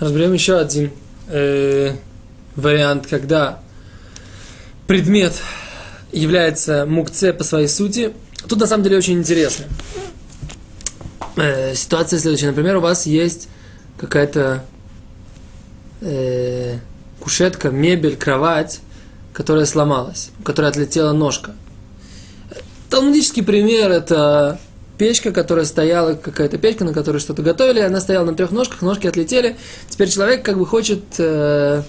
Разберем еще один э, вариант, когда предмет является мукце по своей сути. Тут на самом деле очень интересно. Э, ситуация следующая. Например, у вас есть какая-то э, кушетка, мебель, кровать, которая сломалась, у которой отлетела ножка. Талмудический пример – это печка, которая стояла, какая-то печка, на которой что-то готовили, она стояла на трех ножках, ножки отлетели. Теперь человек как бы хочет э,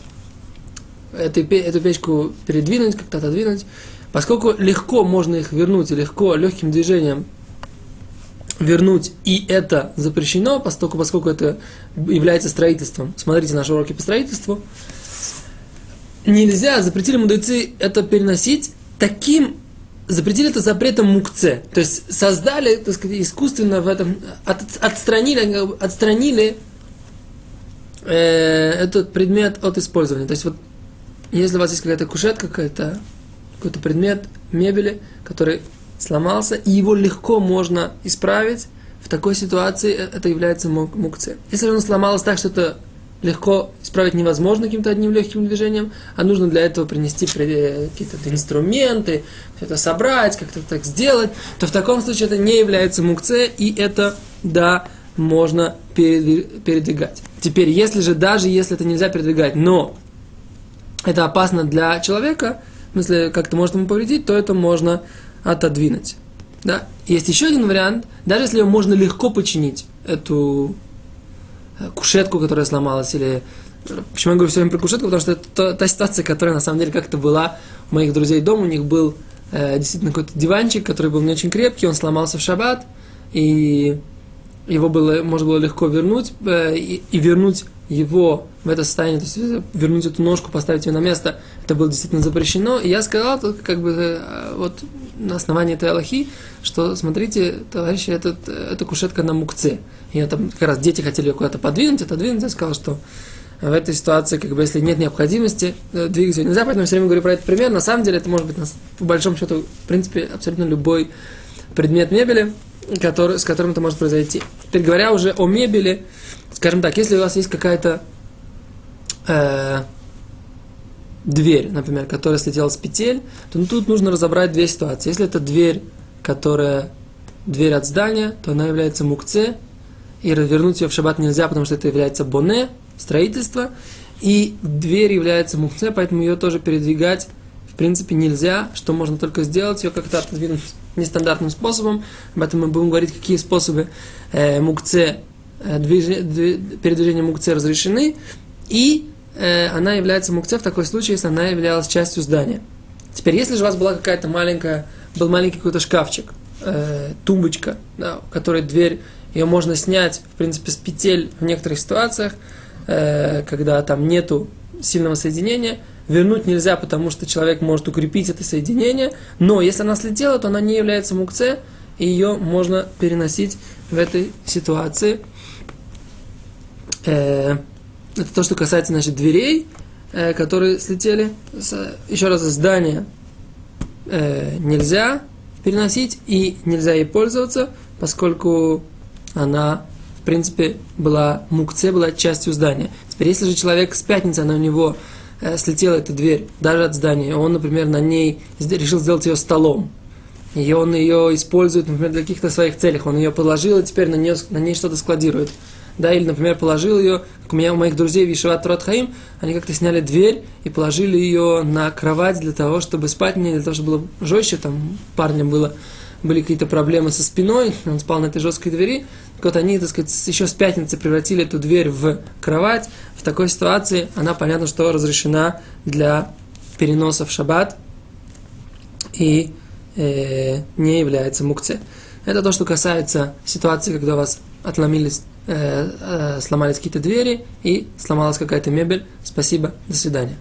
эту, эту печку передвинуть, как-то отодвинуть. Поскольку легко можно их вернуть, легко, легким движением вернуть, и это запрещено, поскольку, поскольку это является строительством. Смотрите наши уроки по строительству. Нельзя, запретили мудрецы это переносить таким запретили это запретом мукце. То есть создали, так сказать, искусственно в этом, от, отстранили, отстранили э, этот предмет от использования. То есть вот, если у вас есть какая-то кушетка, какая-то, какой-то предмет мебели, который сломался, и его легко можно исправить, в такой ситуации э, это является мукце. Если он сломалось так, что это легко исправить невозможно каким-то одним легким движением, а нужно для этого принести какие-то инструменты, это собрать, как-то так сделать, то в таком случае это не является мукце, и это, да, можно передвигать. Теперь, если же, даже если это нельзя передвигать, но это опасно для человека, в смысле, как-то может ему повредить, то это можно отодвинуть. Да? Есть еще один вариант, даже если ее можно легко починить, эту кушетку, которая сломалась, или... Почему я говорю все время про кушетку? Потому что это та, та ситуация, которая на самом деле как-то была у моих друзей дома. У них был э, действительно какой-то диванчик, который был не очень крепкий, он сломался в шаббат, и его было, можно было легко вернуть, э, и, и вернуть его в это состояние, то есть э, вернуть эту ножку, поставить ее на место, это было действительно запрещено. И я сказал, как бы, э, вот на основании этой Аллахи, что, смотрите, товарищи, этот, эта кушетка на мукце. И там как раз дети хотели ее куда-то подвинуть, отодвинуть. Я сказал, что в этой ситуации, как бы, если нет необходимости э, двигать ее нельзя, поэтому все время говорю про этот пример. На самом деле, это может быть, по большому счету, в принципе, абсолютно любой предмет мебели, который, с которым это может произойти. Теперь говоря уже о мебели, скажем так, если у вас есть какая-то э, дверь, например, которая слетела с петель, то ну, тут нужно разобрать две ситуации. Если это дверь, которая дверь от здания, то она является мукце, и развернуть ее в шаббат нельзя, потому что это является боне, строительство, и дверь является мукце, поэтому ее тоже передвигать в принципе нельзя, что можно только сделать, ее как-то отодвинуть нестандартным способом, об этом мы будем говорить, какие способы э, мукце, э, движ... передвижения мукце разрешены, и э, она является мукце в такой случае, если она являлась частью здания. Теперь, если же у вас была какая-то маленькая, был маленький какой-то шкафчик, э, тумбочка, да, у которой дверь, ее можно снять, в принципе, с петель в некоторых ситуациях, э, когда там нету сильного соединения, вернуть нельзя, потому что человек может укрепить это соединение, но если она слетела, то она не является мукце, и ее можно переносить в этой ситуации. Э, это то, что касается, значит, дверей, э, которые слетели. Еще раз, здание э, нельзя переносить и нельзя ей пользоваться, поскольку она, в принципе, была мукце, была частью здания. Теперь, если же человек с пятницы, она у него э, слетела эта дверь, даже от здания, он, например, на ней решил сделать ее столом, и он ее использует, например, для каких-то своих целей, он ее положил, и теперь на, нее, на ней что-то складирует – да, или, например, положил ее, как у меня, у моих друзей в Ишеват Хаим, они как-то сняли дверь и положили ее на кровать для того, чтобы спать мне, для того, чтобы было жестче, там парням было, были какие-то проблемы со спиной, он спал на этой жесткой двери, так вот они, так сказать, еще с пятницы превратили эту дверь в кровать, в такой ситуации она, понятно, что разрешена для переноса в шаббат и э, не является мукце. Это то, что касается ситуации, когда у вас отломились Э, э, сломались какие-то двери и сломалась какая-то мебель. Спасибо, до свидания.